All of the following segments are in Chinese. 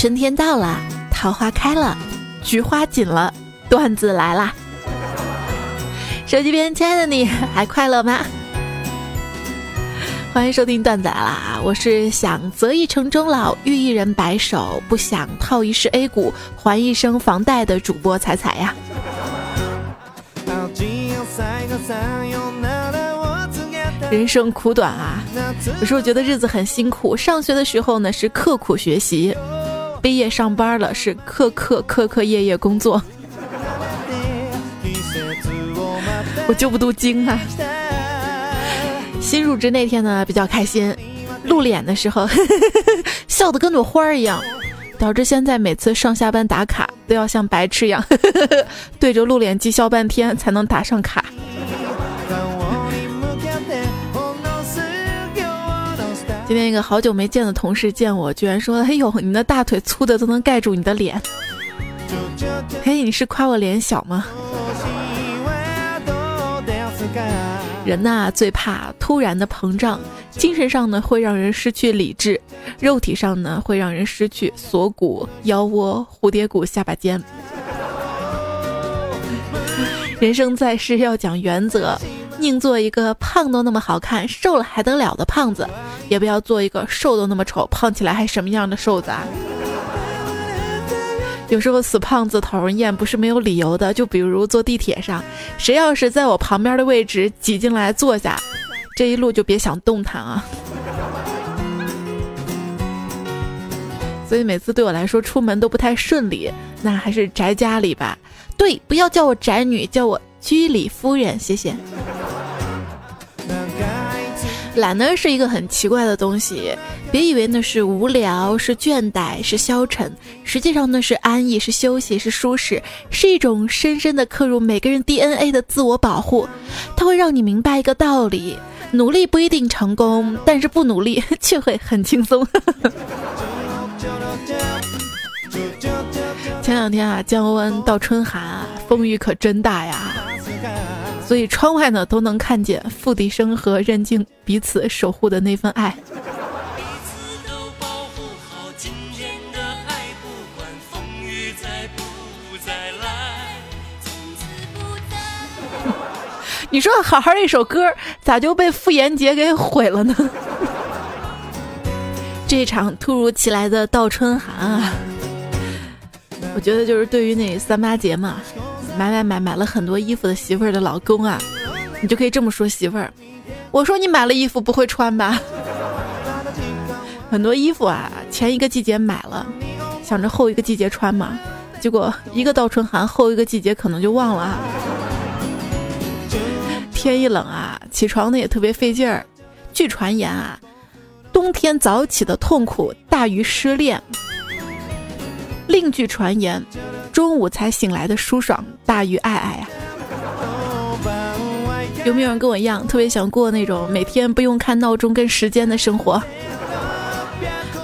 春天到了，桃花开了，菊花紧了，段子来啦！手机边，亲爱的你还快乐吗？欢迎收听段子来啦！我是想择一城终老，遇一人白首，不想套一世 A 股，还一生房贷的主播彩彩呀。人生苦短啊，有时候觉得日子很辛苦。上学的时候呢是刻苦学习，毕业上班了是刻刻刻刻夜夜工作。我就不读经啊。新入职那天呢，比较开心，露脸的时候 笑得跟朵花儿一样，导致现在每次上下班打卡都要像白痴一样呵呵 对着露脸机笑半天才能打上卡。今天一个好久没见的同事见我，居然说：“哎呦，你的大腿粗的都能盖住你的脸。”嘿，你是夸我脸小吗？人呐，最怕突然的膨胀，精神上呢会让人失去理智，肉体上呢会让人失去锁骨、腰窝、蝴蝶骨、下巴尖。人生在世要讲原则，宁做一个胖都那么好看、瘦了还得了的胖子，也不要做一个瘦都那么丑、胖起来还什么样的瘦子啊！有时候死胖子讨人厌不是没有理由的，就比如坐地铁上，谁要是在我旁边的位置挤进来坐下，这一路就别想动弹啊！所以每次对我来说出门都不太顺利，那还是宅家里吧。对，不要叫我宅女，叫我居里夫人，谢谢。懒呢是一个很奇怪的东西，别以为那是无聊、是倦怠、是消沉，实际上那是安逸、是休息、是舒适，是一种深深的刻入每个人 DNA 的自我保护。它会让你明白一个道理：努力不一定成功，但是不努力 却会很轻松。前两天啊，降温到春寒啊，风雨可真大呀。所以窗外呢都能看见付笛声和任静彼此守护的那份爱。你说好好一首歌，咋就被傅炎洁给毁了呢？这场突如其来的倒春寒啊，我觉得就是对于那三八节嘛。买买买买了很多衣服的媳妇儿的老公啊，你就可以这么说媳妇儿。我说你买了衣服不会穿吧？很多衣服啊，前一个季节买了，想着后一个季节穿嘛，结果一个倒春寒，后一个季节可能就忘了啊。天一冷啊，起床呢也特别费劲儿。据传言啊，冬天早起的痛苦大于失恋。另据传言。中午才醒来的舒爽大于爱爱啊！有没有人跟我一样，特别想过那种每天不用看闹钟跟时间的生活？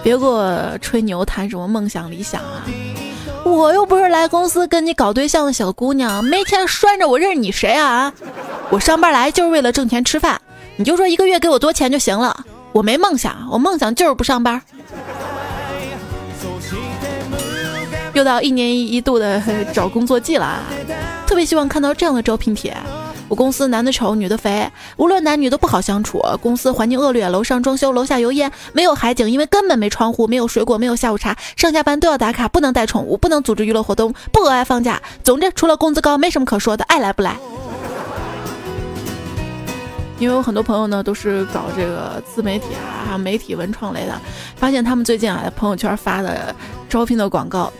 别给我吹牛，谈什么梦想理想啊！我又不是来公司跟你搞对象的小姑娘，没钱拴着我认识你谁啊？我上班来就是为了挣钱吃饭，你就说一个月给我多钱就行了。我没梦想，我梦想就是不上班。又到一年一度的找工作季了啊，特别希望看到这样的招聘帖。我公司男的丑，女的肥，无论男女都不好相处。公司环境恶劣，楼上装修，楼下油烟，没有海景，因为根本没窗户，没有水果，没有下午茶，上下班都要打卡，不能带宠物，不能组织娱乐活动，不额外放假。总之，除了工资高，没什么可说的，爱来不来。因为我很多朋友呢都是搞这个自媒体啊，还有媒体文创类的，发现他们最近啊朋友圈发的招聘的广告。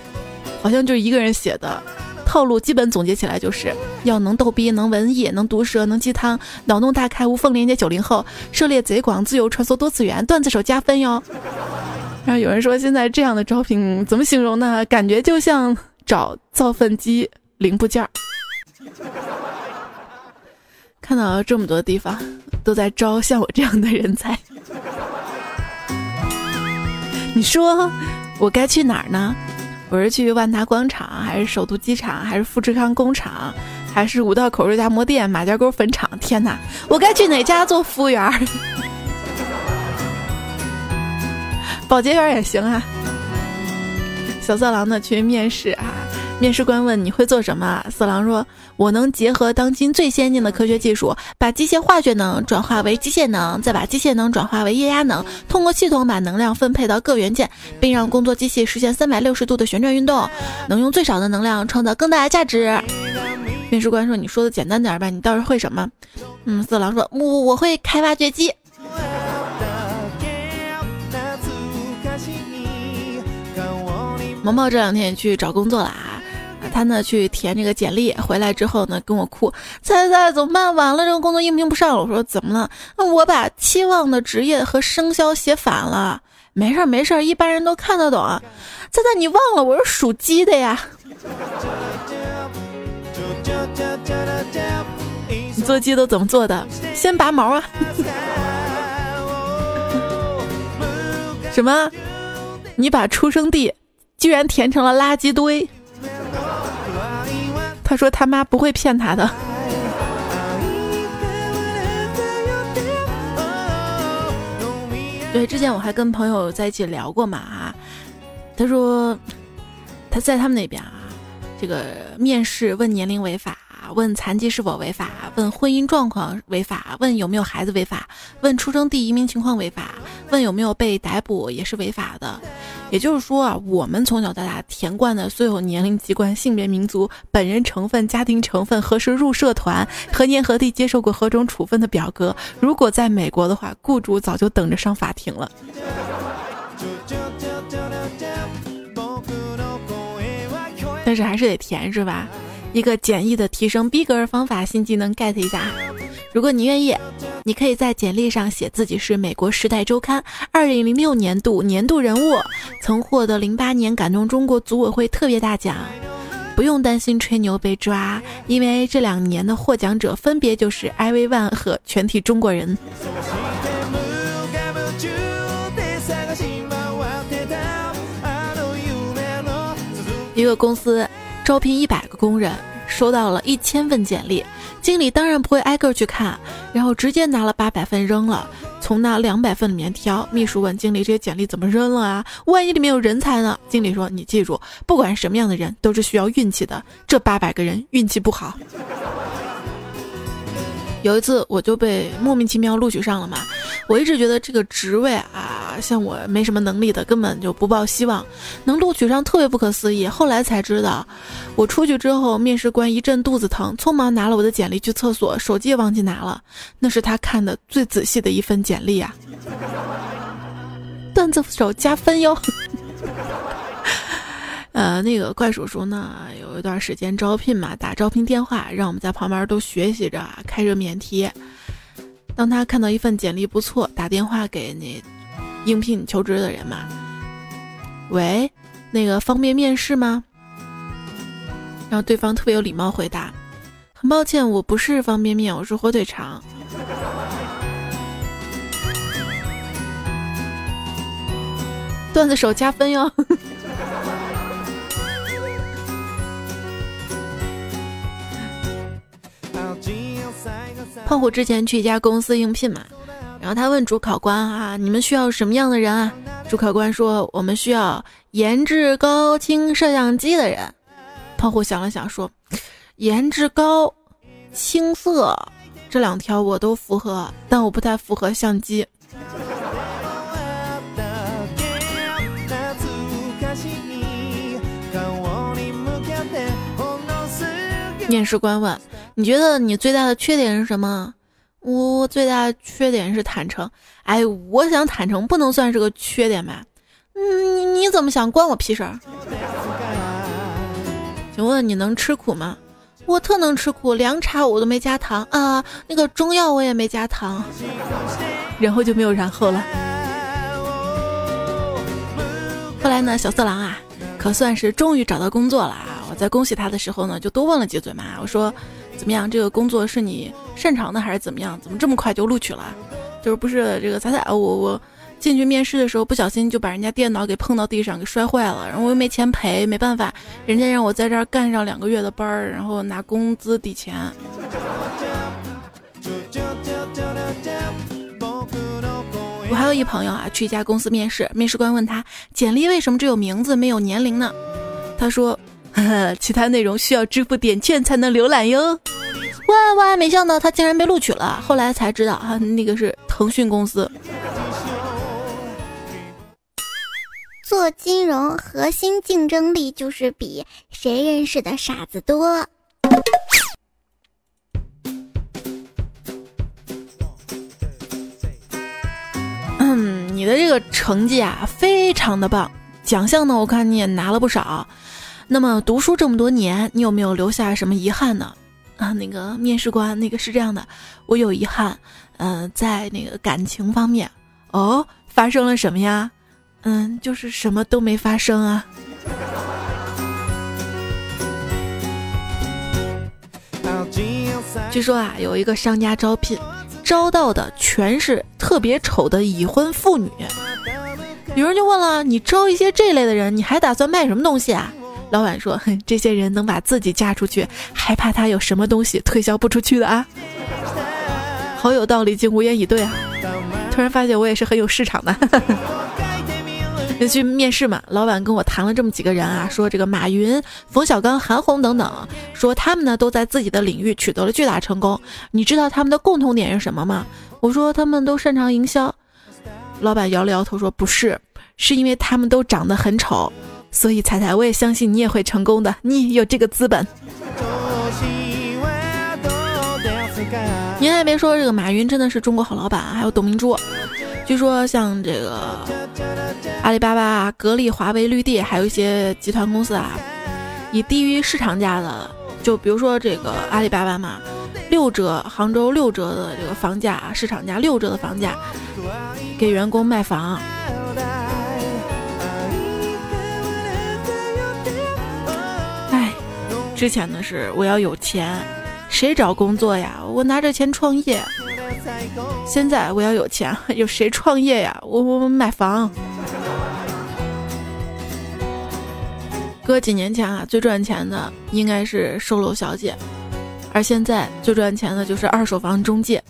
好像就一个人写的套路，基本总结起来就是要能逗逼、能文艺、能毒舌、能鸡汤、脑洞大开、无缝连接。九零后涉猎贼广，自由穿梭多次元，段子手加分哟。然后有人说，现在这样的招聘怎么形容呢？感觉就像找造粪机零部件儿。看到这么多地方都在招像我这样的人才，你说我该去哪儿呢？我是去万达广场，还是首都机场，还是富士康工厂，还是五道口肉夹馍店、马家沟粉厂？天哪，我该去哪家做服务员？保洁员也行啊。小色狼呢去面试啊，面试官问你会做什么？色狼说：“我能结合当今最先进的科学技术，把机械化学能转化为机械能，再把机械能转化为液压能，通过系统把能量分配到各元件，并让工作机器实现三百六十度的旋转运动，能用最少的能量创造更大的价值。”面试官说：“你说的简单点吧，你倒是会什么？”嗯，色狼说：“我我会开挖掘机。”毛毛这两天也去找工作了啊，他呢去填这个简历，回来之后呢跟我哭，猜猜怎么办？完了，这个工作应聘不上了。我说怎么了？那我把期望的职业和生肖写反了。没事儿没事儿，一般人都看得懂。猜猜你忘了我是属鸡的呀？你做鸡都怎么做的？先拔毛啊？什么？你把出生地？居然填成了垃圾堆。他说他妈不会骗他的。对，之前我还跟朋友在一起聊过嘛啊，他说他在他们那边啊，这个面试问年龄违法。问残疾是否违法？问婚姻状况违法？问有没有孩子违法？问出生地移民情况违法？问有没有被逮捕也是违法的。也就是说啊，我们从小到大填惯的所有年龄、籍贯、性别、民族、本人成分、家庭成分、何时入社团、何年何地接受过何种处分的表格，如果在美国的话，雇主早就等着上法庭了。但是还是得填，是吧？一个简易的提升逼格方法，新技能 get 一下。如果你愿意，你可以在简历上写自己是美国《时代周刊》二零零六年度年度人物，曾获得零八年感动中国组委会特别大奖。不用担心吹牛被抓，因为这两年的获奖者分别就是艾薇万和全体中国人。一个公司。招聘一百个工人，收到了一千份简历，经理当然不会挨个去看，然后直接拿了八百份扔了，从那两百份里面挑。秘书问经理：“这些简历怎么扔了啊？万一里面有人才呢？”经理说：“你记住，不管什么样的人都是需要运气的，这八百个人运气不好。”有一次我就被莫名其妙录取上了嘛，我一直觉得这个职位啊，像我没什么能力的，根本就不抱希望。能录取上特别不可思议，后来才知道，我出去之后，面试官一阵肚子疼，匆忙拿了我的简历去厕所，手机也忘记拿了，那是他看的最仔细的一份简历啊。段子手加分哟。呃，那个怪叔叔呢，有一段时间招聘嘛，打招聘电话，让我们在旁边都学习着开着免提。当他看到一份简历不错，打电话给那应聘求职的人嘛，喂，那个方便面试吗？然后对方特别有礼貌回答：“很抱歉，我不是方便面，我是火腿肠。”段子手加分哟。胖虎之前去一家公司应聘嘛，然后他问主考官啊：“你们需要什么样的人啊？”主考官说：“我们需要颜值高、清摄像机的人。”胖虎想了想说：“颜值高、青涩这两条我都符合，但我不太符合相机。”面试官问。你觉得你最大的缺点是什么？我最大缺点是坦诚。哎，我想坦诚不能算是个缺点吧？嗯，你你怎么想关我屁事儿？请问你能吃苦吗？我特能吃苦，凉茶我都没加糖啊，那个中药我也没加糖。然后就没有然后了。后来呢，小色狼啊，可算是终于找到工作了啊！我在恭喜他的时候呢，就多问了几嘴嘛，我说。怎么样？这个工作是你擅长的还是怎么样？怎么这么快就录取了？就是不是这个彩彩？我我进去面试的时候不小心就把人家电脑给碰到地上给摔坏了，然后我又没钱赔，没办法，人家让我在这儿干上两个月的班儿，然后拿工资抵钱。我还有一朋友啊，去一家公司面试，面试官问他简历为什么只有名字没有年龄呢？他说，呵 呵其他内容需要支付点券才能浏览哟。万万没想到，他竟然被录取了。后来才知道，哈，那个是腾讯公司。做金融核心竞争力就是比谁认识的傻子多。嗯，你的这个成绩啊，非常的棒，奖项呢，我看你也拿了不少。那么读书这么多年，你有没有留下什么遗憾呢？啊，那个面试官，那个是这样的，我有遗憾，嗯，在那个感情方面，哦，发生了什么呀？嗯，就是什么都没发生啊。据说啊，有一个商家招聘，招到的全是特别丑的已婚妇女。有人就问了，你招一些这类的人，你还打算卖什么东西啊？老板说，哼这些人能把自己嫁出去，还怕他有什么东西推销不出去的啊？好有道理，竟无言以对啊！突然发现我也是很有市场的。就去面试嘛，老板跟我谈了这么几个人啊，说这个马云、冯小刚、韩红等等，说他们呢都在自己的领域取得了巨大成功。你知道他们的共同点是什么吗？我说他们都擅长营销。老板摇了摇头说不是，是因为他们都长得很丑。所以彩彩，我也相信你也会成功的，你有这个资本。您还别说，这个马云真的是中国好老板，还有董明珠。据说像这个阿里巴巴、格力、华为、绿地，还有一些集团公司啊，以低于市场价的，就比如说这个阿里巴巴嘛，六折，杭州六折的这个房价，市场价六折的房价，给员工卖房。之前的是我要有钱，谁找工作呀？我拿着钱创业。现在我要有钱，有谁创业呀？我我我买房。哥几年前啊，最赚钱的应该是售楼小姐，而现在最赚钱的就是二手房中介。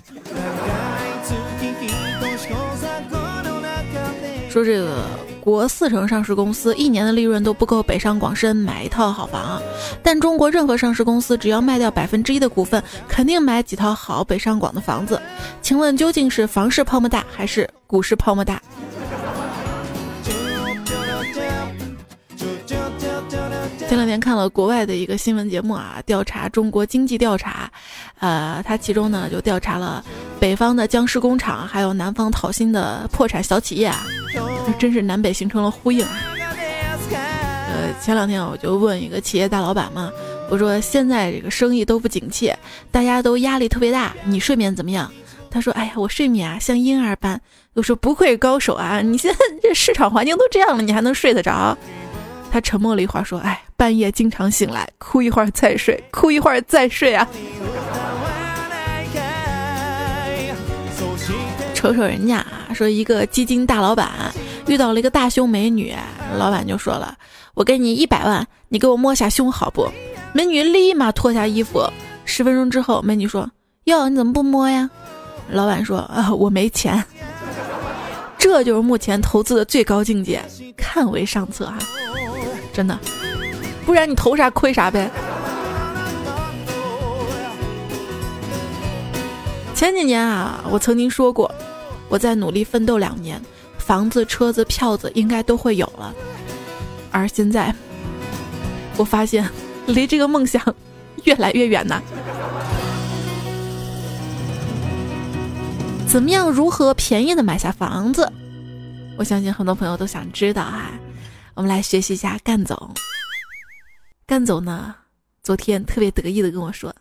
说这个。国四成上市公司一年的利润都不够北上广深买一套好房，但中国任何上市公司只要卖掉百分之一的股份，肯定买几套好北上广的房子。请问究竟是房市泡沫大还是股市泡沫大？前两天看了国外的一个新闻节目啊，调查中国经济调查，呃，它其中呢就调查了北方的僵尸工厂，还有南方讨薪的破产小企业啊。真是南北形成了呼应。呃，前两天我就问一个企业大老板嘛，我说现在这个生意都不景气，大家都压力特别大，你睡眠怎么样？他说：哎呀，我睡眠啊像婴儿般。我说不愧高手啊，你现在这市场环境都这样了，你还能睡得着？他沉默了一会儿说：哎，半夜经常醒来，哭一会儿再睡，哭一会儿再睡啊。瞅瞅人家啊，说一个基金大老板遇到了一个大胸美女，老板就说了：“我给你一百万，你给我摸下胸好不？”美女立马脱下衣服。十分钟之后，美女说：“哟，你怎么不摸呀？”老板说：“啊，我没钱。” 这就是目前投资的最高境界，看为上策哈，真的，不然你投啥亏啥呗。前几年啊，我曾经说过，我在努力奋斗两年，房子、车子、票子应该都会有了。而现在，我发现离这个梦想越来越远呐。怎么样？如何便宜的买下房子？我相信很多朋友都想知道啊。我们来学习一下干总。干总呢，昨天特别得意的跟我说。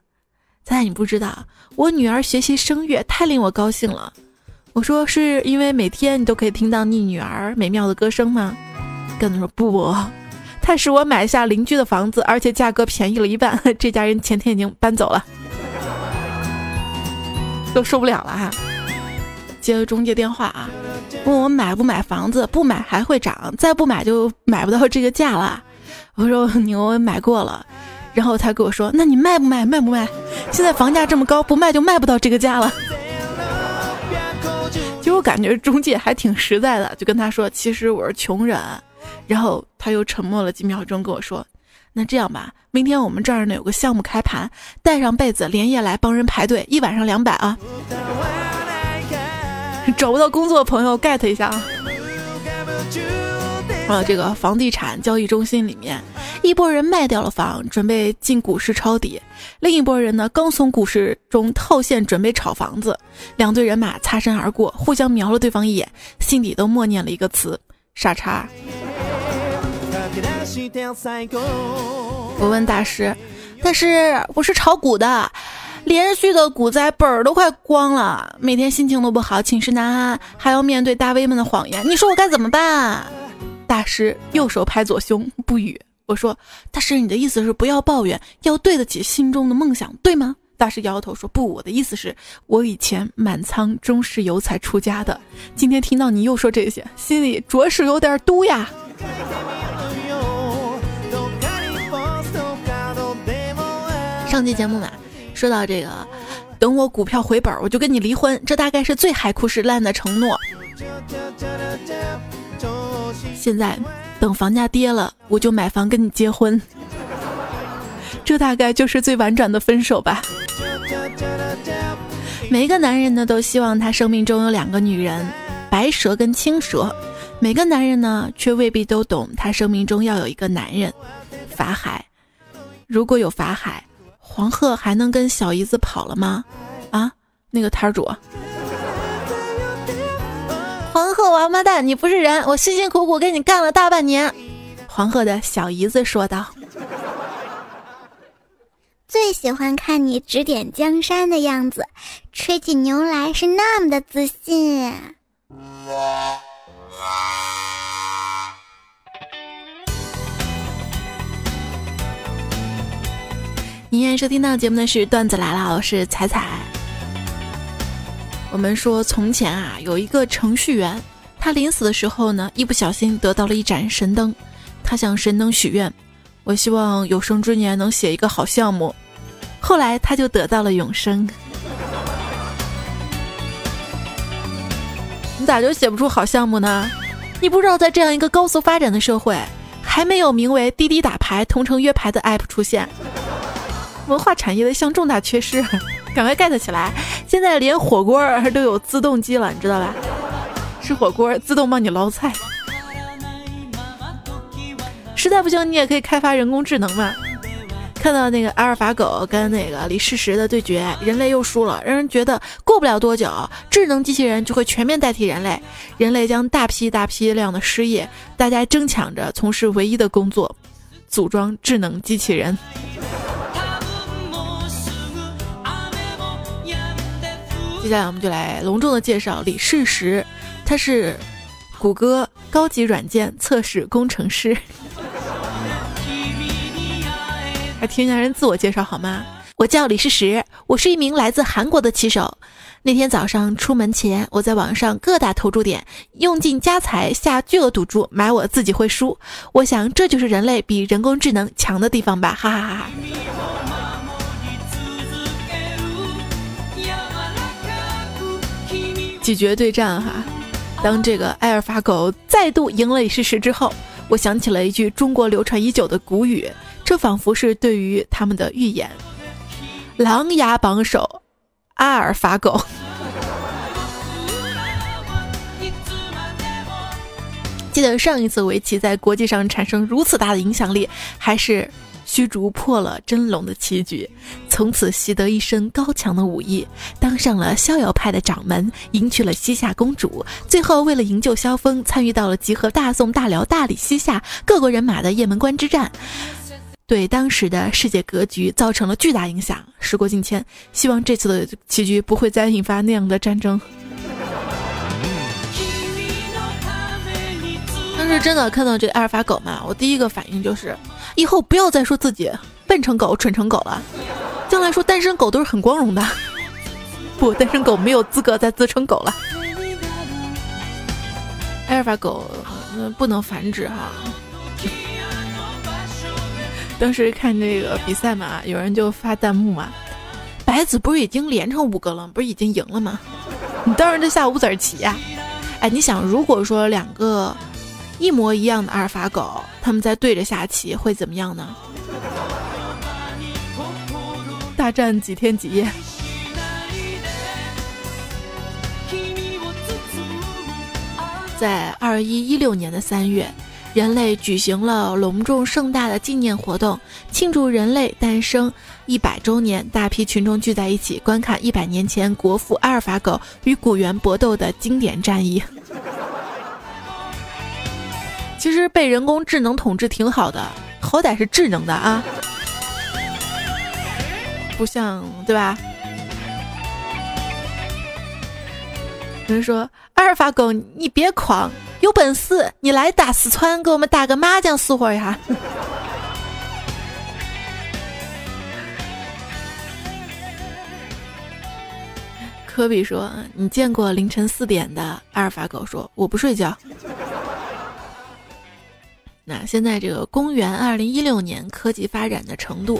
猜你不知道，我女儿学习声乐太令我高兴了。我说是因为每天你都可以听到你女儿美妙的歌声吗？跟他说不，他使我买下邻居的房子，而且价格便宜了一半。这家人前天已经搬走了，都受不了了哈。接了中介电话啊，问我买不买房子，不买还会涨，再不买就买不到这个价了。我说你我买过了。然后他跟我说：“那你卖不卖？卖不卖？现在房价这么高，不卖就卖不到这个价了。”我感觉中介还挺实在的，就跟他说：“其实我是穷人。”然后他又沉默了几秒钟，跟我说：“那这样吧，明天我们这儿呢有个项目开盘，带上被子连夜来帮人排队，一晚上两百啊！” 找不到工作的朋友 get 一下啊！啊，这个房地产交易中心里面，一波人卖掉了房，准备进股市抄底；另一波人呢，刚从股市中套现，准备炒房子。两队人马擦身而过，互相瞄了对方一眼，心底都默念了一个词：傻叉。我问大师：“大师，我是炒股的，连续的股灾，本儿都快光了，每天心情都不好，寝食难安，还要面对大 V 们的谎言，你说我该怎么办？”大师右手拍左胸，不语。我说：“大师，你的意思是不要抱怨，要对得起心中的梦想，对吗？”大师摇摇头说：“不，我的意思是，我以前满仓中石油才出家的，今天听到你又说这些，心里着实有点嘟呀。”上期节目嘛，说到这个，等我股票回本，我就跟你离婚，这大概是最海枯石烂的承诺。现在等房价跌了，我就买房跟你结婚。这大概就是最婉转的分手吧。每个男人呢，都希望他生命中有两个女人，白蛇跟青蛇。每个男人呢，却未必都懂他生命中要有一个男人，法海。如果有法海，黄鹤还能跟小姨子跑了吗？啊，那个摊主。黄鹤王八蛋，你不是人！我辛辛苦苦给你干了大半年。黄鹤的小姨子说道：“最喜欢看你指点江山的样子，吹起牛来是那么的自信。”您现在收听到节目的是段子来了，我是彩彩。我们说，从前啊，有一个程序员，他临死的时候呢，一不小心得到了一盏神灯，他向神灯许愿，我希望有生之年能写一个好项目。后来他就得到了永生。你咋就写不出好项目呢？你不知道，在这样一个高速发展的社会，还没有名为滴滴打牌、同城约牌的 app 出现，文化产业的一项重大缺失。赶快 get 起来！现在连火锅都有自动机了，你知道吧？吃火锅自动帮你捞菜。实在不行，你也可以开发人工智能嘛。看到那个阿尔法狗跟那个李世石的对决，人类又输了，让人觉得过不了多久，智能机器人就会全面代替人类，人类将大批大批量的失业，大家争抢着从事唯一的工作——组装智能机器人。接下来我们就来隆重的介绍李世石，他是谷歌高级软件测试工程师。还听一下人自我介绍好吗？我叫李世石，我是一名来自韩国的棋手。那天早上出门前，我在网上各大投注点用尽家财下巨额赌注，买我自己会输。我想这就是人类比人工智能强的地方吧，哈哈哈哈。几决对战哈，当这个埃尔法狗再度赢了李世石之后，我想起了一句中国流传已久的古语，这仿佛是对于他们的预言：狼牙榜首，阿尔法狗。记得上一次围棋在国际上产生如此大的影响力，还是。虚竹破了真龙的棋局，从此习得一身高强的武艺，当上了逍遥派的掌门，迎娶了西夏公主。最后，为了营救萧峰，参与到了集合大宋、大辽、大理、西夏各国人马的雁门关之战，对当时的世界格局造成了巨大影响。时过境迁，希望这次的棋局不会再引发那样的战争。是真的看到这个阿尔法狗嘛，我第一个反应就是。以后不要再说自己笨成狗、蠢成狗了，将来说单身狗都是很光荣的。不，单身狗没有资格再自称狗了。阿尔法狗不能繁殖哈。当时看这个比赛嘛，有人就发弹幕嘛：“白子不是已经连成五个了，不是已经赢了吗？”你当然就下五子棋呀。哎，你想，如果说两个一模一样的阿尔法狗，他们在对着下棋，会怎么样呢？大战几天几夜？在二一一六年的三月，人类举行了隆重盛大的纪念活动，庆祝人类诞生一百周年。大批群众聚在一起，观看一百年前国父阿尔法狗与古猿搏斗的经典战役。其实被人工智能统治挺好的，好歹是智能的啊，不像对吧？有人说。阿尔法狗，你别狂，有本事你来打四川，给我们打个麻将死活呀！科比说：“你见过凌晨四点的阿尔法狗？”说：“我不睡觉。”那现在这个公元二零一六年科技发展的程度，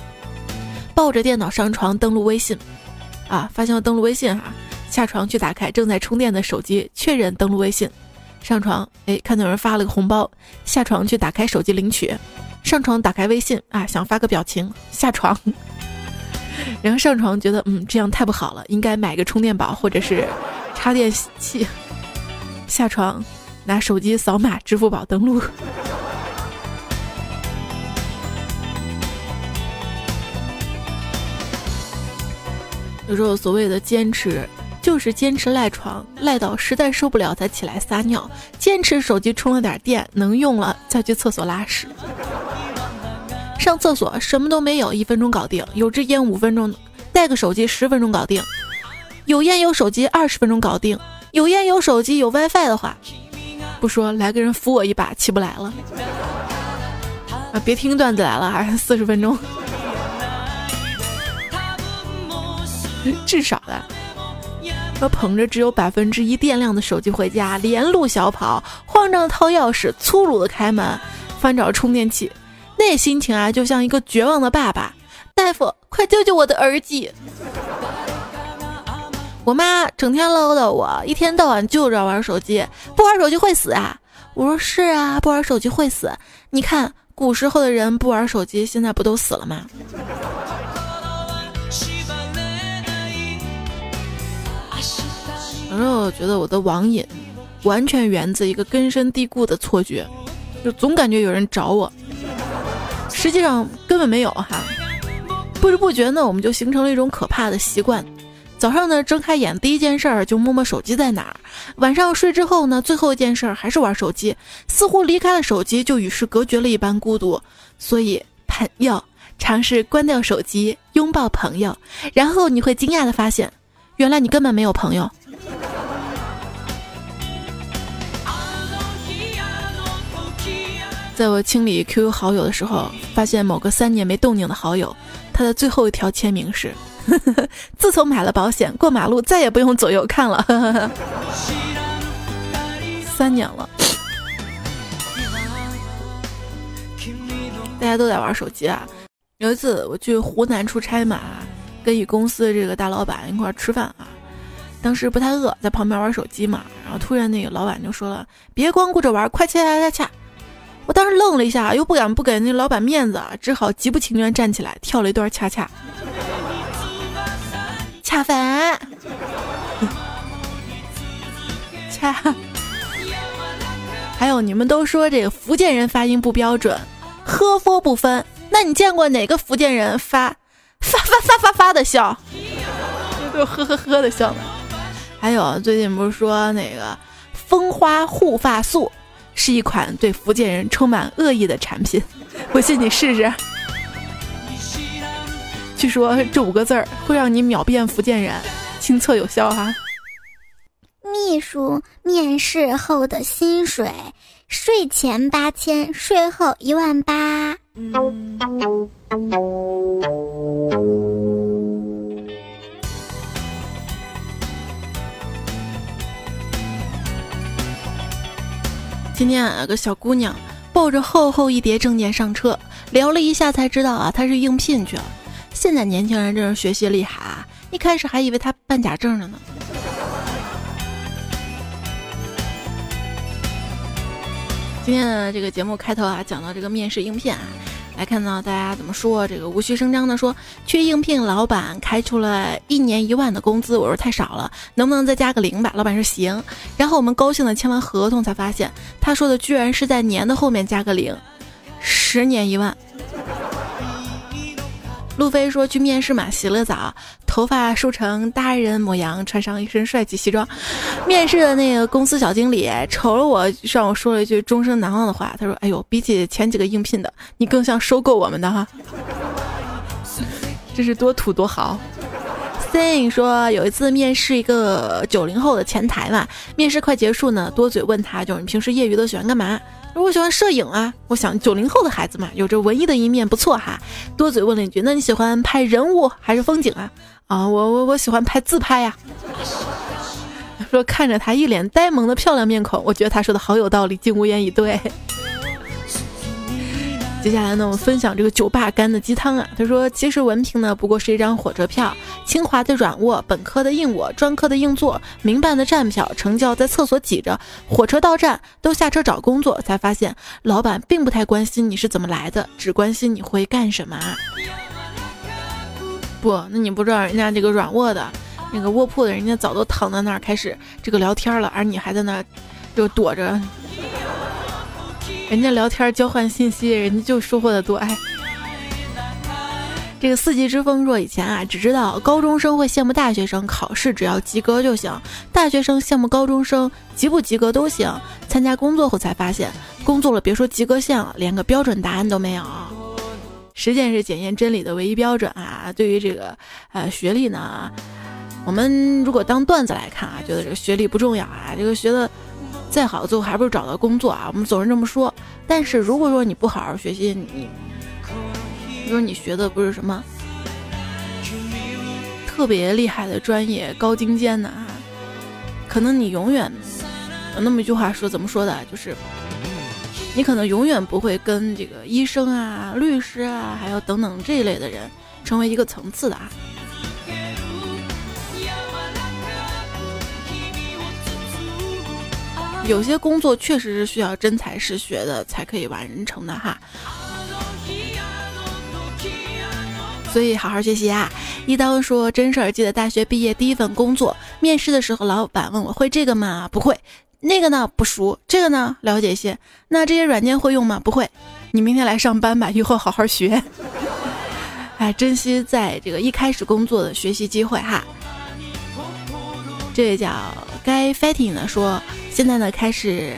抱着电脑上床登录微信，啊，发现了登录微信哈。下床去打开正在充电的手机，确认登录微信。上床，哎，看到有人发了个红包。下床去打开手机领取。上床打开微信啊，想发个表情。下床，然后上床觉得嗯这样太不好了，应该买个充电宝或者是插电器。下床拿手机扫码支付宝登录。有时候所谓的坚持。就是坚持赖床，赖到实在受不了才起来撒尿；坚持手机充了点电能用了再去厕所拉屎。上厕所什么都没有，一分钟搞定；有支烟五分钟，带个手机十分钟搞定；有烟有手机二十分钟搞定；有烟有手机有 WiFi 的话，不说来个人扶我一把起不来了。啊，别听段子来了，还是四十分钟，至少的。我捧着只有百分之一电量的手机回家，连路小跑，慌张的掏钥匙，粗鲁的开门，翻找充电器，那心情啊，就像一个绝望的爸爸。大夫，快救救我的儿子！我妈整天唠叨我，一天到晚就知道玩手机，不玩手机会死啊！我说是啊，不玩手机会死。你看古时候的人不玩手机，现在不都死了吗？有时候觉得我的网瘾完全源自一个根深蒂固的错觉，就总感觉有人找我，实际上根本没有哈。不知不觉呢，我们就形成了一种可怕的习惯：早上呢睁开眼第一件事儿就摸摸手机在哪儿；晚上睡之后呢最后一件事儿还是玩手机，似乎离开了手机就与世隔绝了一般孤独。所以朋友，尝试关掉手机，拥抱朋友，然后你会惊讶的发现，原来你根本没有朋友。在我清理 QQ 好友的时候，发现某个三年没动静的好友，他的最后一条签名是：“呵 呵自从买了保险，过马路再也不用左右看了。”呵呵三年了，大家都在玩手机啊。有一次我去湖南出差嘛，跟一公司的这个大老板一块吃饭啊，当时不太饿，在旁边玩手机嘛，然后突然那个老板就说了：“别光顾着玩，快恰恰恰恰。”我当时愣了一下，又不敢不给那老板面子，只好极不情愿站起来跳了一段恰恰。恰饭，恰。还有你们都说这个福建人发音不标准，呵佛不分。那你见过哪个福建人发发发发发发的笑？都呵呵呵的笑呢。还有最近不是说那个蜂花护发素？是一款对福建人充满恶意的产品，我信你试试。据说这五个字儿会让你秒变福建人，亲测有效哈。秘书面试后的薪水：税前八千，税后一万八。今天有个小姑娘抱着厚厚一叠证件上车，聊了一下才知道啊，她是应聘去了。现在年轻人真是学习厉害啊，一开始还以为她办假证了呢。今天的这个节目开头啊，讲到这个面试应聘啊。来看到大家怎么说，这个无需声张的说，去应聘，老板开出了一年一万的工资，我说太少了，能不能再加个零吧？老板说行，然后我们高兴的签完合同，才发现他说的居然是在年的后面加个零，十年一万。路飞说去面试嘛，洗了澡，头发梳成大人模样，穿上一身帅气西装。面试的那个公司小经理瞅了我，让我说了一句终身难忘的话。他说：“哎呦，比起前几个应聘的，你更像收购我们的哈。”这是多土多豪。Sing 说有一次面试一个九零后的前台嘛，面试快结束呢，多嘴问他，就是你平时业余都喜欢干嘛？我喜欢摄影啊，我想九零后的孩子嘛，有着文艺的一面，不错哈。多嘴问了一句，那你喜欢拍人物还是风景啊？啊，我我我喜欢拍自拍呀。说看着他一脸呆萌的漂亮面孔，我觉得他说的好有道理，竟无言以对。接下来呢，我们分享这个酒吧干的鸡汤啊。他说，其实文凭呢不过是一张火车票，清华的软卧，本科的硬卧，专科的硬座，民办的站票，成教在厕所挤着，火车到站都下车找工作，才发现老板并不太关心你是怎么来的，只关心你会干什么。不，那你不知道人家这个软卧的那个卧铺的人家早都躺在那儿开始这个聊天了，而你还在那就躲着。人家聊天交换信息，人家就收获的多哎。这个四季之风说以前啊，只知道高中生会羡慕大学生考试只要及格就行，大学生羡慕高中生及不及格都行。参加工作后才发现，工作了别说及格线了，连个标准答案都没有。实践是检验真理的唯一标准啊！对于这个呃学历呢，我们如果当段子来看啊，觉得这个学历不重要啊，这个学的。再好，最后还不是找到工作啊？我们总是这么说。但是如果说你不好好学习，你，比如你学的不是什么特别厉害的专业、高精尖的啊，可能你永远有那么一句话说，怎么说的？就是你可能永远不会跟这个医生啊、律师啊，还有等等这一类的人成为一个层次的啊。有些工作确实是需要真才实学的才可以完成的哈，所以好好学习啊！一刀说真事儿，记得大学毕业第一份工作，面试的时候，老板问我会这个吗？不会。那个呢？不熟。这个呢？了解些。那这些软件会用吗？不会。你明天来上班吧，以后好好学。哎，珍惜在这个一开始工作的学习机会哈。这叫该 fighting 的说。现在呢，开始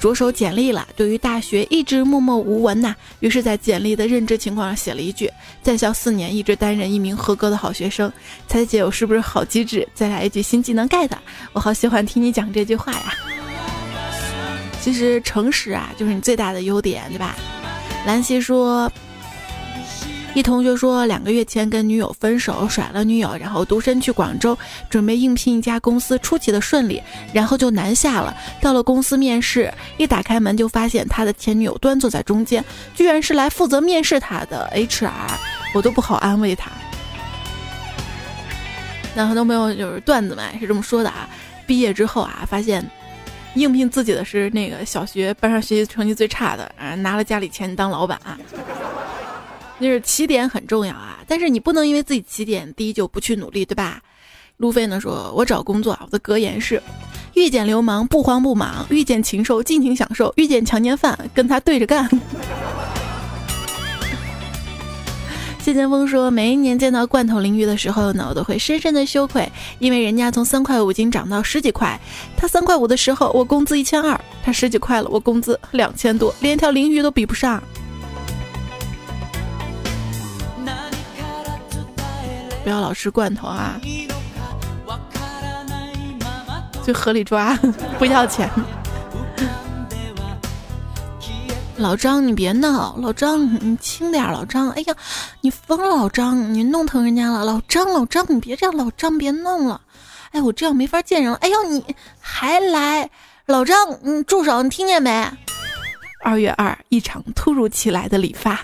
着手简历了。对于大学一直默默无闻呐，于是，在简历的认知情况上写了一句：在校四年，一直担任一名合格的好学生。猜姐，我是不是好机智？再来一句新技能 get，我好喜欢听你讲这句话呀。其实诚实啊，就是你最大的优点，对吧？兰溪说。一同学说，两个月前跟女友分手，甩了女友，然后独身去广州，准备应聘一家公司，出奇的顺利，然后就南下了。到了公司面试，一打开门就发现他的前女友端坐在中间，居然是来负责面试他的 HR，我都不好安慰他。那很多朋友就是段子嘛，是这么说的啊。毕业之后啊，发现应聘自己的是那个小学班上学习成绩最差的，啊，拿了家里钱当老板啊。就是起点很重要啊，但是你不能因为自己起点低就不去努力，对吧？路飞呢说：“我找工作啊，我的格言是：遇见流氓不慌不忙，遇见禽兽尽情享受，遇见强奸犯跟他对着干。”谢剑锋说：“每一年见到罐头鲮鱼的时候呢，我都会深深的羞愧，因为人家从三块五斤涨到十几块，他三块五的时候我工资一千二，他十几块了我工资两千多，连条鲮鱼都比不上。”不要老吃罐头啊！就河里抓，不要钱。老张，你别闹！老张，你轻点！老张，哎呀，你疯了！老张，你弄疼人家了！老张，老张，你别这样！老张，别弄了！哎，我这样没法见人了！哎呦，你还来！老张，你住手！你听见没？二月二，一场突如其来的理发。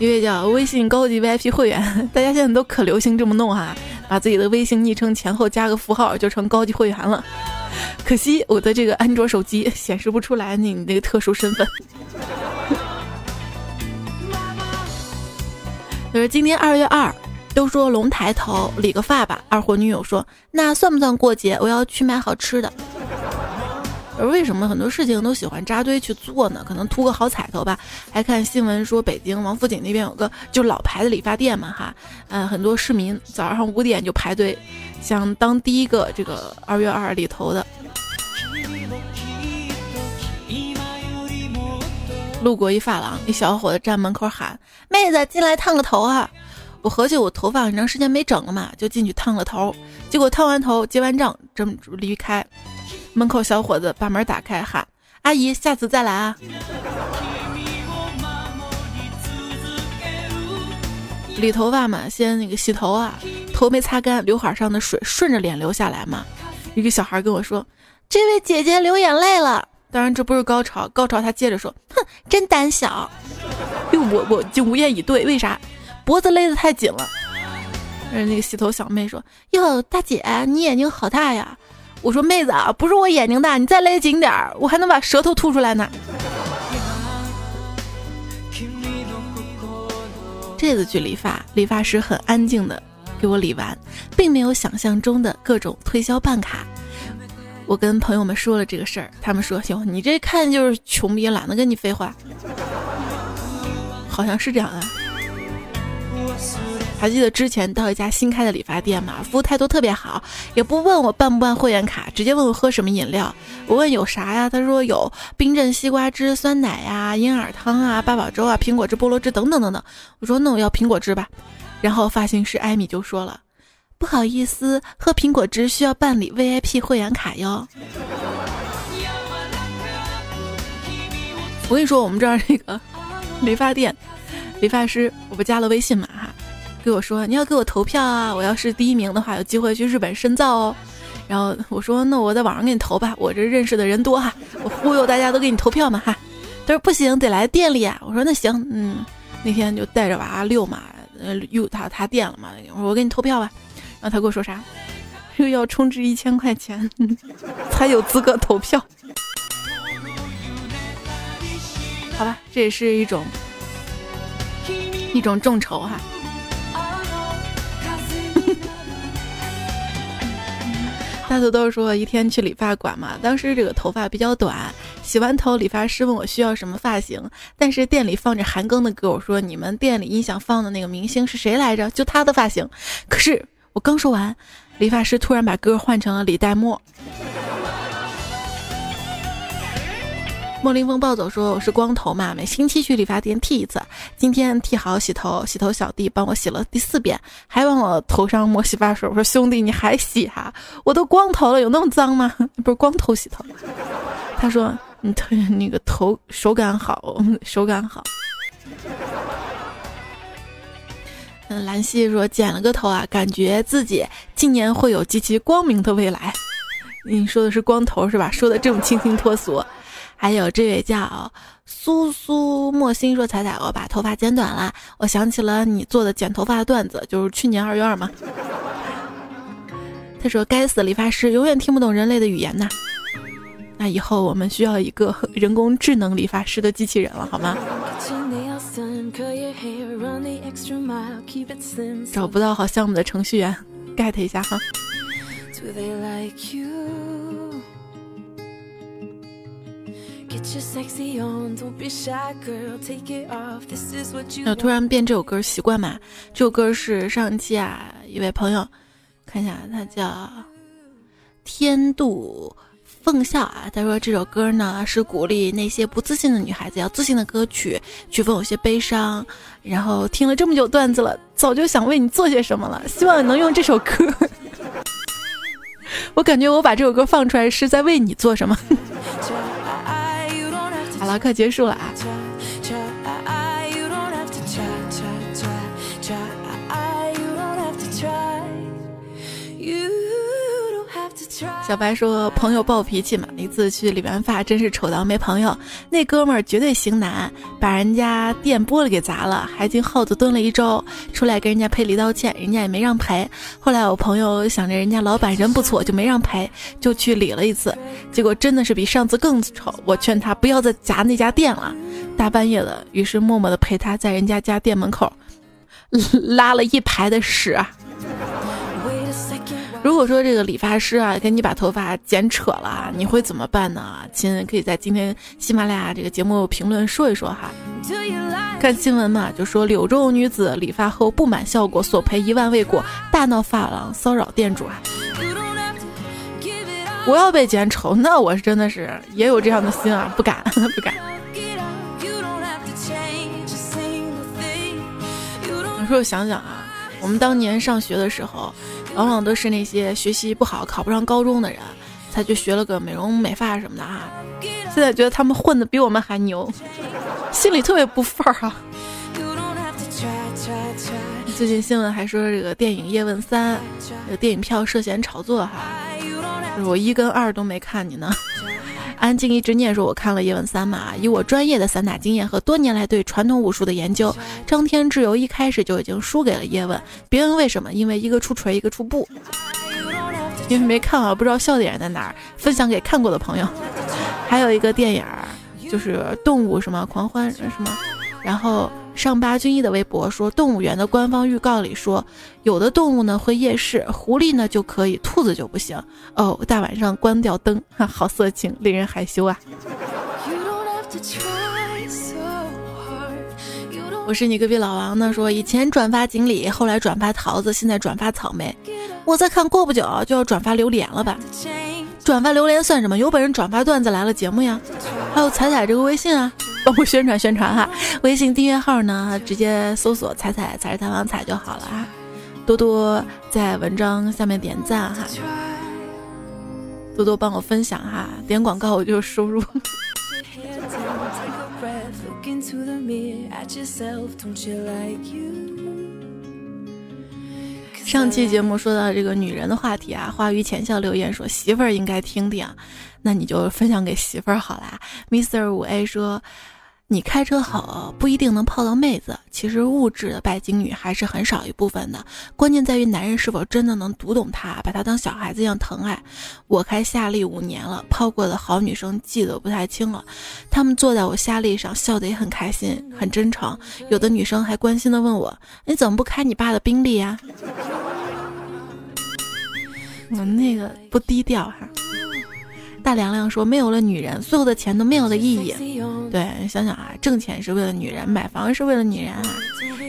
一位叫微信高级 VIP 会员，大家现在都可流行这么弄哈。把自己的微信昵称前后加个符号就成高级会员了。可惜我的这个安卓手机显示不出来你那个特殊身份。就是今天二月二，都说龙抬头，理个发吧。二货女友说：“那算不算过节？我要去买好吃的。”而为什么很多事情都喜欢扎堆去做呢？可能图个好彩头吧。还看新闻说，北京王府井那边有个就老牌的理发店嘛，哈，嗯，很多市民早上五点就排队，想当第一个这个二月二里头的。路过一发廊，一小伙子站门口喊：“妹子，进来烫个头啊！”我合计我头发很长时间没整了嘛，就进去烫了头。结果烫完头结完账，正离开。门口小伙子把门打开，喊：“阿姨，下次再来啊！”理头发嘛，先那个洗头啊，头没擦干，刘海上的水顺着脸流下来嘛。一个小孩跟我说：“这位姐姐流眼泪了。”当然这不是高潮，高潮他接着说：“哼，真胆小。”哟，我我就无言以对，为啥？脖子勒得太紧了。那个洗头小妹说：“哟，大姐，你眼睛好大呀。”我说妹子啊，不是我眼睛大，你再勒紧点儿，我还能把舌头吐出来呢。这次去理发，理发师很安静的给我理完，并没有想象中的各种推销办卡。我跟朋友们说了这个事儿，他们说行，你这看就是穷逼，懒得跟你废话。好像是这样的。还记得之前到一家新开的理发店嘛？服务态度特别好，也不问我办不办会员卡，直接问我喝什么饮料。我问有啥呀？他说有冰镇西瓜汁、酸奶呀、银耳汤啊、八宝粥啊、苹果汁、菠萝汁等等等等。我说那我要苹果汁吧。然后发型师艾米就说了，不好意思，喝苹果汁需要办理 VIP 会员卡哟。我跟你说，我们这儿那个 理发店，理发师，我不加了微信嘛哈。给我说你要给我投票啊！我要是第一名的话，有机会去日本深造哦。然后我说那我在网上给你投吧，我这认识的人多哈，我忽悠大家都给你投票嘛哈。他说不行，得来店里啊。我说那行，嗯，那天就带着娃遛嘛，呃，又他他店了嘛。我说我给你投票吧。然后他跟我说啥？又要充值一千块钱 才有资格投票。好吧，这也是一种一种众筹哈。大头豆说一天去理发馆嘛，当时这个头发比较短，洗完头，理发师问我需要什么发型，但是店里放着韩庚的歌，我说你们店里音响放的那个明星是谁来着？就他的发型。可是我刚说完，理发师突然把歌换成了李代沫。莫林风暴走说：“我是光头嘛，每星期去理发店剃一次。今天剃好洗头，洗头小弟帮我洗了第四遍，还往我头上抹洗发水。我说兄弟，你还洗哈？我都光头了，有那么脏吗？不是光头洗头。他说你头那个头手感好，手感好。嗯，兰溪说剪了个头啊，感觉自己今年会有极其光明的未来。你说的是光头是吧？说的这么清新脱俗。”还有这位叫苏苏莫心说：“彩彩，我把头发剪短了，我想起了你做的剪头发的段子，就是去年二月二嘛。”他说：“该死，理发师永远听不懂人类的语言呐。”那以后我们需要一个人工智能理发师的机器人了，好吗？找不到好项目的程序员，get 一下哈。那突然变这首歌习惯嘛？这首歌是上期啊一位朋友，看一下他叫天度凤笑啊，他说这首歌呢是鼓励那些不自信的女孩子要自信的歌曲，曲风有些悲伤。然后听了这么久段子了，早就想为你做些什么了，希望你能用这首歌。我感觉我把这首歌放出来是在为你做什么。好了，快结束了啊！小白说：“朋友暴脾气嘛，一次去理完发，真是丑到没朋友。那哥们儿绝对型男，把人家店玻璃给砸了，还进耗子蹲了一周，出来跟人家赔礼道歉，人家也没让赔。后来我朋友想着人家老板人不错，就没让赔，就去理了一次，结果真的是比上次更丑。我劝他不要再砸那家店了，大半夜的，于是默默的陪他在人家家店门口 拉了一排的屎。”如果说这个理发师啊给你把头发剪扯了，你会怎么办呢？亲，可以在今天喜马拉雅这个节目评论说一说哈。看新闻嘛，就说柳州女子理发后不满效果，索赔一万未果，大闹发廊骚扰店主啊。我要被剪丑，那我是真的是也有这样的心啊，不敢 不敢。有时候想想啊，我们当年上学的时候。往往都是那些学习不好、考不上高中的人，才去学了个美容美发什么的啊。现在觉得他们混的比我们还牛，心里特别不忿儿啊。最近新闻还说这个电影《叶问三》，这个电影票涉嫌炒作哈。我一跟二都没看你呢。安静一直念说：“我看了《叶问三》嘛，以我专业的散打经验和多年来对传统武术的研究，张天志由一开始就已经输给了叶问。别问为什么，因为一个出锤，一个出布。因为没看啊，不知道笑点在哪儿。分享给看过的朋友。还有一个电影就是动物什么狂欢什么，然后。”上八军一的微博说，动物园的官方预告里说，有的动物呢会夜视，狐狸呢就可以，兔子就不行。哦，大晚上关掉灯，哈，好色情，令人害羞啊！我是你隔壁老王呢，说以前转发锦鲤，后来转发桃子，现在转发草莓。我在看，过不久就要转发榴莲了吧？转发榴莲算什么？有本事转发段子来了节目呀！还有彩彩这个微信啊。帮我宣传宣传哈，微信订阅号呢，直接搜索“彩彩才是太王彩”就好了啊。多多在文章下面点赞哈，多多帮我分享哈，点广告我就有收入。上期节目说到这个女人的话题啊，花语浅笑留言说媳妇儿应该听听，那你就分享给媳妇儿好啦。Mr 五 A 说。你开车好不一定能泡到妹子，其实物质的拜金女还是很少一部分的。关键在于男人是否真的能读懂她，把她当小孩子一样疼爱。我开夏利五年了，泡过的好女生记得不太清了。她们坐在我夏利上，笑得也很开心，很真诚。有的女生还关心的问我：“你怎么不开你爸的宾利呀？”我那个不低调哈。大凉凉说：“没有了女人，所有的钱都没有了意义。”对，想想啊，挣钱是为了女人，买房是为了女人啊，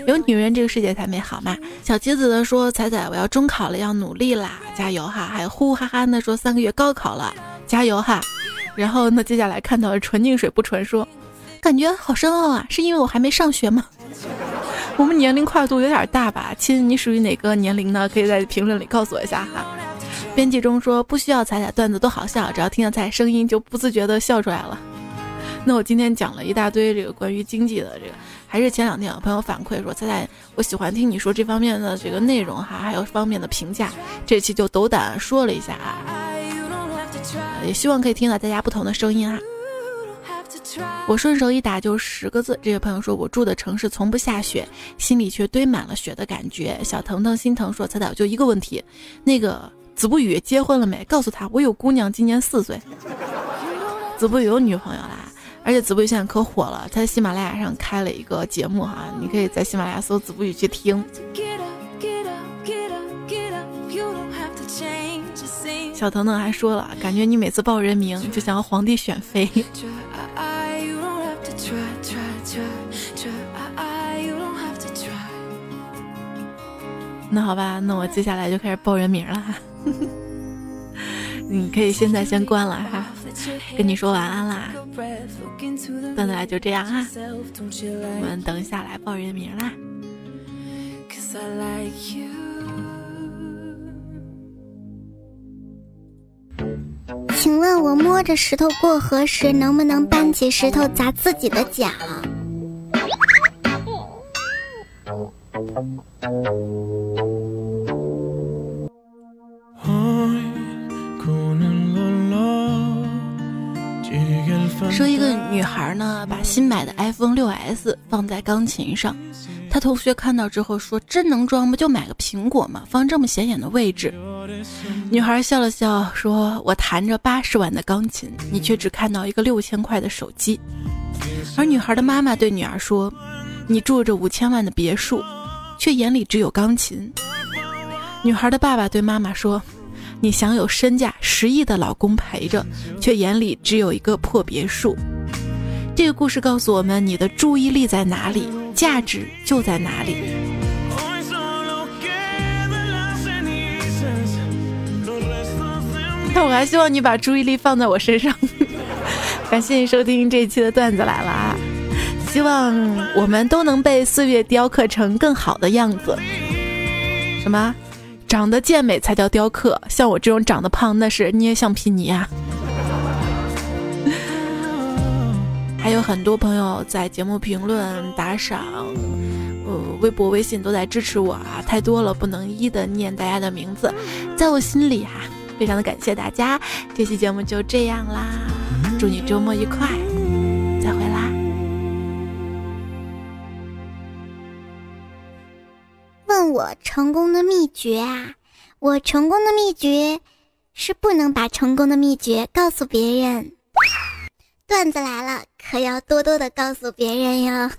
有女人这个世界才美好嘛。小棋子的说：“彩彩，我要中考了，要努力啦，加油哈！”还有呼呼哈哈的说：“三个月高考了，加油哈！”然后呢，接下来看到了纯净水不纯说：“感觉好深奥啊，是因为我还没上学吗？” 我们年龄跨度有点大吧，亲，你属于哪个年龄呢？可以在评论里告诉我一下哈。编辑中说不需要彩彩段子都好笑，只要听到彩声音就不自觉的笑出来了。那我今天讲了一大堆这个关于经济的这个，还是前两天有朋友反馈说彩彩我喜欢听你说这方面的这个内容哈，还有方面的评价，这期就斗胆说了一下啊，也希望可以听到大家不同的声音哈。我顺手一打就十个字，这位朋友说我住的城市从不下雪，心里却堆满了雪的感觉。小腾腾心疼说彩彩就一个问题，那个。子不语结婚了没？告诉他我有姑娘，今年四岁。子不语有女朋友啦，而且子不语现在可火了，他在喜马拉雅上开了一个节目哈，你可以在喜马拉雅搜子不语去听。小腾腾还说了，感觉你每次报人名就像皇帝选妃。那好吧，那我接下来就开始报人名了哈。你可以现在先关了哈，跟你说晚安啦。段子来就这样哈，我们等一下来报人名啦。请问我摸着石头过河时，能不能搬起石头砸自己的脚？说一个女孩呢把新买的 iPhone 6s 放在钢琴上，她同学看到之后说：“真能装不就买个苹果嘛，放这么显眼的位置。”女孩笑了笑说：“我弹着八十万的钢琴，你却只看到一个六千块的手机。”而女孩的妈妈对女儿说：“你住着五千万的别墅，却眼里只有钢琴。”女孩的爸爸对妈妈说。你享有身价十亿的老公陪着，却眼里只有一个破别墅。这个故事告诉我们：你的注意力在哪里，价值就在哪里。那我还希望你把注意力放在我身上。感谢你收听这一期的段子来了啊！希望我们都能被岁月雕刻成更好的样子。什么？长得健美才叫雕刻，像我这种长得胖，那是捏橡皮泥啊！还有很多朋友在节目评论打赏，呃，微博、微信都在支持我啊，太多了，不能一一的念大家的名字，在我心里哈，非常的感谢大家。这期节目就这样啦，祝你周末愉快，我成功的秘诀啊。我成功的秘诀是不能把成功的秘诀告诉别人。段子来了可要多多的告诉别人哟。